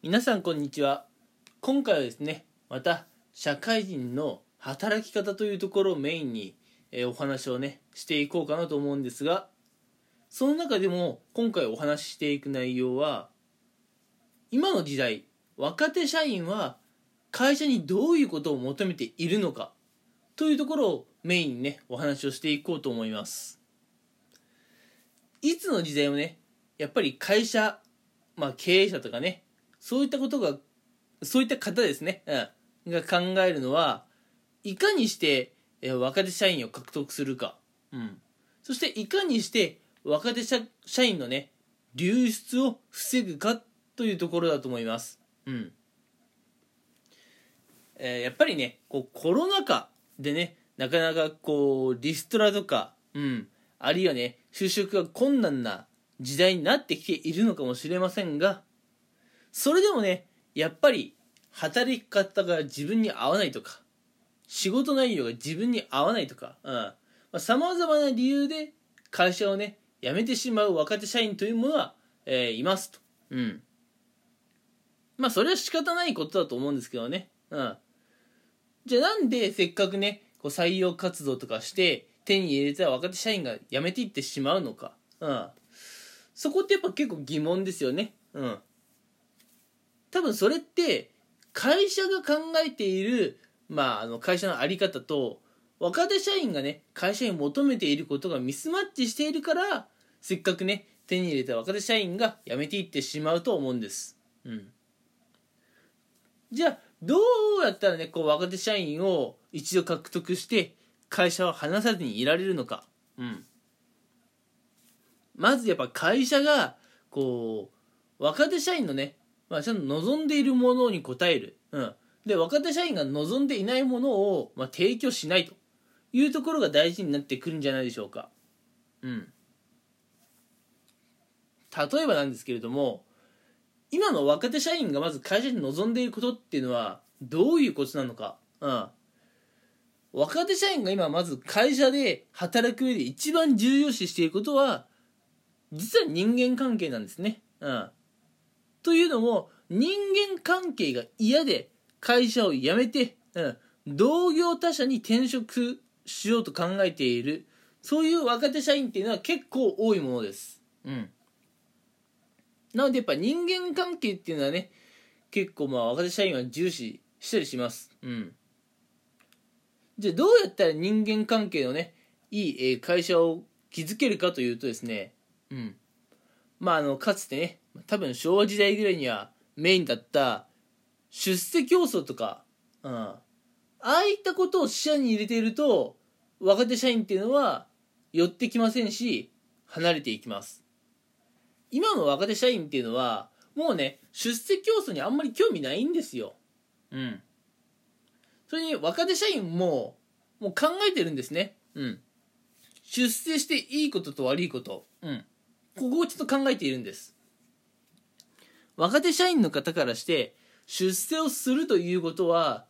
皆さんこんにちは。今回はですねまた社会人の働き方というところをメインに、えーお話をねしていこうかなと思うんですがその中でも今回お話ししていく内容は今の時代若手社員は会社にどういうことを求めているのかというところをメインにねお話をしていこうと思います。いつの時代もねやっぱり会社まあ経営者とかねそういったことがそういった方ですね、うん、が考えるのはいかにしてえ若手社員を獲得するか、うん、そしていかにして若手社社員のね流出を防ぐかというところだと思います、うん。えーやっぱりねこうコロナ禍でねなかなかこうリストラとか、うん、あるいはね就職が困難な時代になってきているのかもしれませんがそれでもねやっぱり働き方が自分に合わないとか仕事内容が自分に合わないとかさまざ、まな理由で会社をね辞めてしまう若手社員というものは、えーいますと。うん。まあそれは仕方ないことだと思うんですけどね。うん。じゃあなんでせっかくねこう採用活動とかして手に入れた若手社員が辞めていってしまうのか。うん。そこってやっぱ結構疑問ですよね。うん。多分それって会社が考えている、まあ、あの会社の在り方と若手社員がね会社に求めていることがミスマッチしているからせっかくね手に入れた若手社員が辞めていってしまうと思うんです。うん、じゃあどうやったらねこう若手社員を一度獲得して会社を離さずにいられるのか。うん、まずやっぱ会社がこう若手社員のねまあ、ちゃんと望んでいるものに応える、うん、で若手社員が望んでいないものを、まあ、提供しないというところが大事になってくるんじゃないでしょうか、うん、例えばなんですけれども今の若手社員がまず会社に望んでいることっていうのはどういうことなのか、うん、若手社員が今まず会社で働く上で一番重要視していることは実は人間関係なんですね、うん。というのも人間関係が嫌で会社を辞めて、うん、同業他社に転職しようと考えているそういう若手社員っていうのは結構多いものです。うん、なのでやっぱ人間関係っていうのはね結構まあ若手社員は重視したりします。うん、じゃあどうやったら人間関係のねいい会社を築けるかというとですね、うん、まああのかつてね多分昭和時代ぐらいにはメインだった出世競争とか、うん、ああいったことを視野に入れていると若手社員っていうのは寄ってきませんし離れていきます。今の若手社員っていうのはもうね出世競争にあんまり興味ないんですよ。うん。それに若手社員ももう考えてるんですね。うん。出世していいことと悪いこと。うん。ここをちょっと考えているんです。若手社員の方からして出世をするということは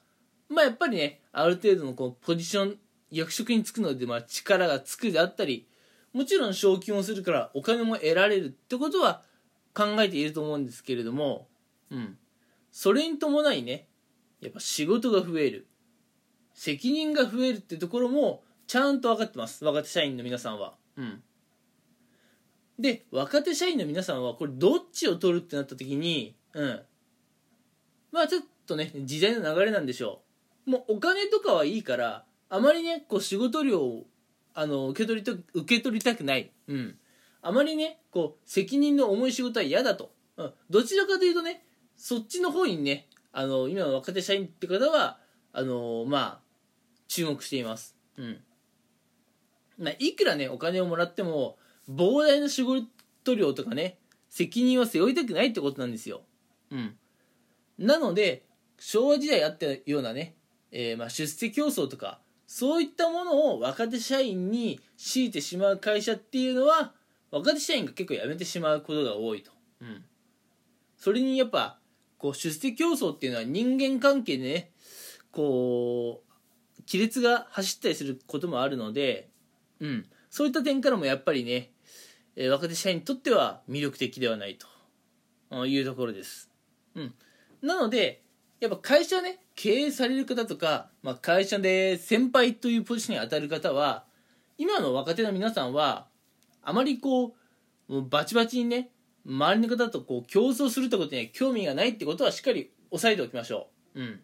まあやっぱりねある程度のこうポジション役職に就くのでまあ力がつくであったりもちろん昇給もするからお金も得られるってことは考えていると思うんですけれどもうん。それに伴いねやっぱ仕事が増える責任が増えるってところもちゃんと分かってます。若手社員の皆さんは。うん。で若手社員の皆さんはこれどっちを取るってなった時にうん。まあちょっとね時代の流れなんでしょう。もうお金とかはいいからあまりねこう仕事量をあの受け取りと受け取りたくない。うん。あまりねこう責任の重い仕事は嫌だと、うん、どちらかというとねそっちの方にねあの今の若手社員って方はあのまあ注目しています。うん。まあいくらねお金をもらっても膨大な仕事量とかね責任は背負いたくないってことなんですよ。うん、なので昭和時代あったようなね、えーまあ出世競争とかそういったものを若手社員に強いてしまう会社っていうのは若手社員が結構辞めてしまうことが多いと。うん、それにやっぱこう出世競争っていうのは人間関係でねこう亀裂が走ったりすることもあるので、うん、そういった点からもやっぱりねえ若手社員にとっては魅力的ではないというところです。うんなのでやっぱ会社ね経営される方とか、まあ、会社で先輩というポジションに当たる方は今の若手の皆さんはあまりこうもうバチバチにね周りの方とこう競争するってことには興味がないってことはしっかり押さえておきましょう。うん。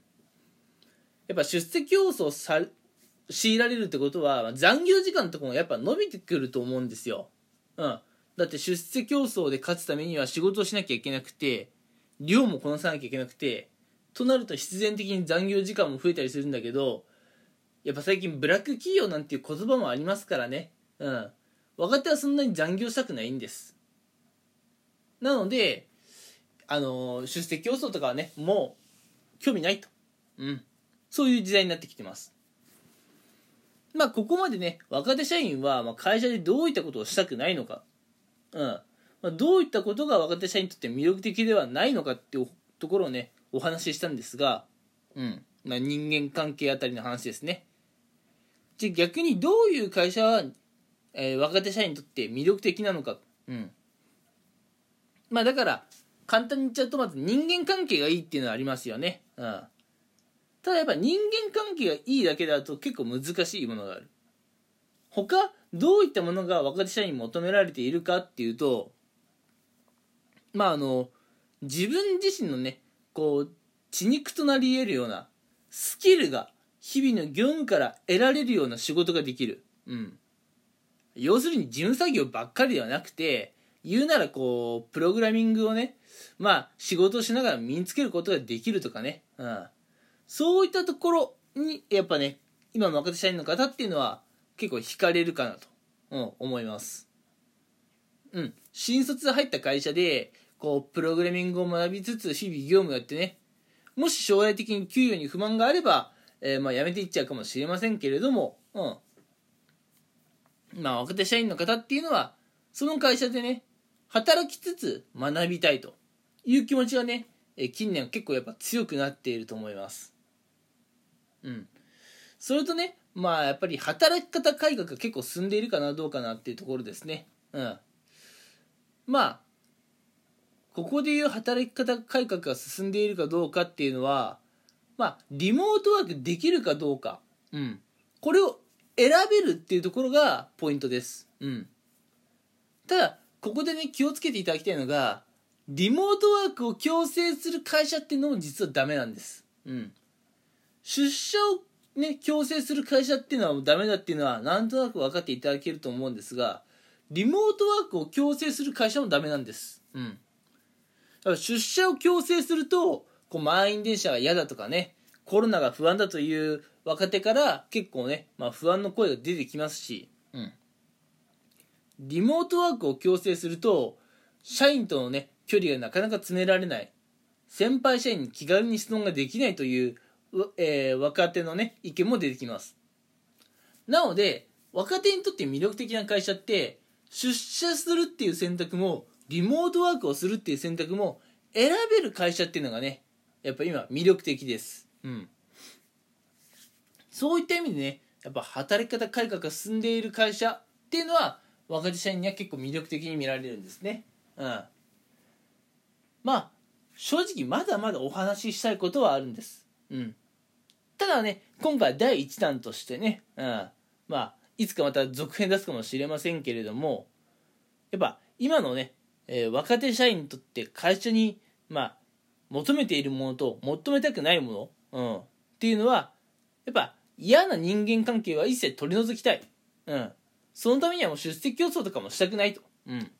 やっぱ出世競争さ強いられるってことは残業時間とかもやっぱ伸びてくると思うんですよ。うん。だって出世競争で勝つためには仕事をしなきゃいけなくて量もこなさなきゃいけなくてとなると必然的に残業時間も増えたりするんだけどやっぱ最近ブラック企業なんていう言葉もありますからね。うん。若手はそんなに残業したくないんです。なので、あの出席競争とかはね、もう興味ないと。うん。そういう時代になってきてます。まあ、ここまでね、若手社員は、ま会社でどういったことをしたくないのか、うん。まあ、どういったことが若手社員にとって魅力的ではないのかっていうところをね、お話ししたんですが、うん。まあ、人間関係あたりの話ですね。じゃ逆にどういう会社は、えー、若手社員にとって魅力的なのか。うん。まあだから、簡単に言っちゃうとまず人間関係がいいっていうのはありますよね。うん。ただやっぱ人間関係がいいだけだと結構難しいものがある。他、どういったものが若手社員に求められているかっていうと、まああの、自分自身のね、こう、血肉となり得るようなスキルが日々の業務から得られるような仕事ができる。うん。要するに事務作業ばっかりではなくて、言うならこう、プログラミングをね、まあ、仕事をしながら身につけることができるとかね、うん。そういったところに、やっぱね、今の若手社員の方っていうのは、結構惹かれるかなと、うん、思います。うん。新卒入った会社で、こう、プログラミングを学びつつ、日々業務やってね、もし将来的に給与に不満があれば、えー、まあ、辞めていっちゃうかもしれませんけれども、うん。まあ、若手社員の方っていうのは、その会社でね、働きつつ学びたいという気持ちがね、え近年結構やっぱ強くなっていると思います。うん。それとね、まあやっぱり働き方改革が結構進んでいるかなどうかなっていうところですね。うん。まあ、ここでいう働き方改革が進んでいるかどうかっていうのは、まあ、リモートワークできるかどうか。うん。これを選べるっていうところがポイントです。うん。ただ、ここでね気をつけていただきたいのがリモートワークを強制する会社っていうのも実はダメなんですうん出社をね強制する会社っていうのはダメだっていうのはなんとなく分かっていただけると思うんですがリモートワークを強制する会社もダメなんです。うん。だから出社を強制するとこう満員電車が嫌だとかねコロナが不安だという若手から結構ね、まあ、不安の声が出てきますし、うん、リモートワークを強制すると社員とのね距離がなかなか詰められない。先輩社員に気軽に質問ができないという、えー、若手のね意見も出てきますなので若手にとって魅力的な会社って出社するっていう選択もリモートワークをするっていう選択も選べる会社っていうのがねやっぱ今魅力的ですうんそういった意味でねやっぱ働き方改革が進んでいる会社っていうのは若手社員には結構魅力的に見られるんですね。うん。まあ、正直まだまだお話ししたいことはあるんです。うん。ただね、今回第1弾としてね、うん。まあ、いつかまた続編出すかもしれませんけれども、やっぱ今のね、えー、若手社員にとって会社に、まあ、求めているものと求めたくないもの、うん、っていうのは、やっぱ嫌な人間関係は一切取り除きたい。うん。そのためにはもう出席競争とかもしたくないと。うん。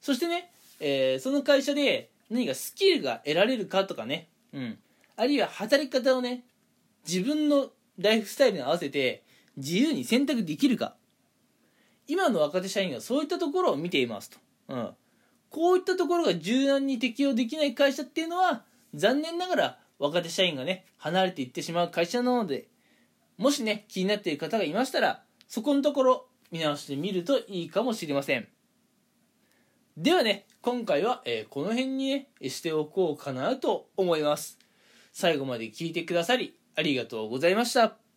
そしてね、えー、その会社で何かスキルが得られるかとかね、うん。あるいは働き方をね、自分のライフスタイルに合わせて自由に選択できるか。今の若手社員はそういったところを見ていますと。うん。こういったところが柔軟に適用できない会社っていうのは、残念ながら若手社員がね、離れていってしまう会社なので、もしね、気になっている方がいましたら、そこのところ、見直してみるといいかもしれませんではね今回は、えー、この辺にねしておこうかなと思います最後まで聞いてくださりありがとうございました。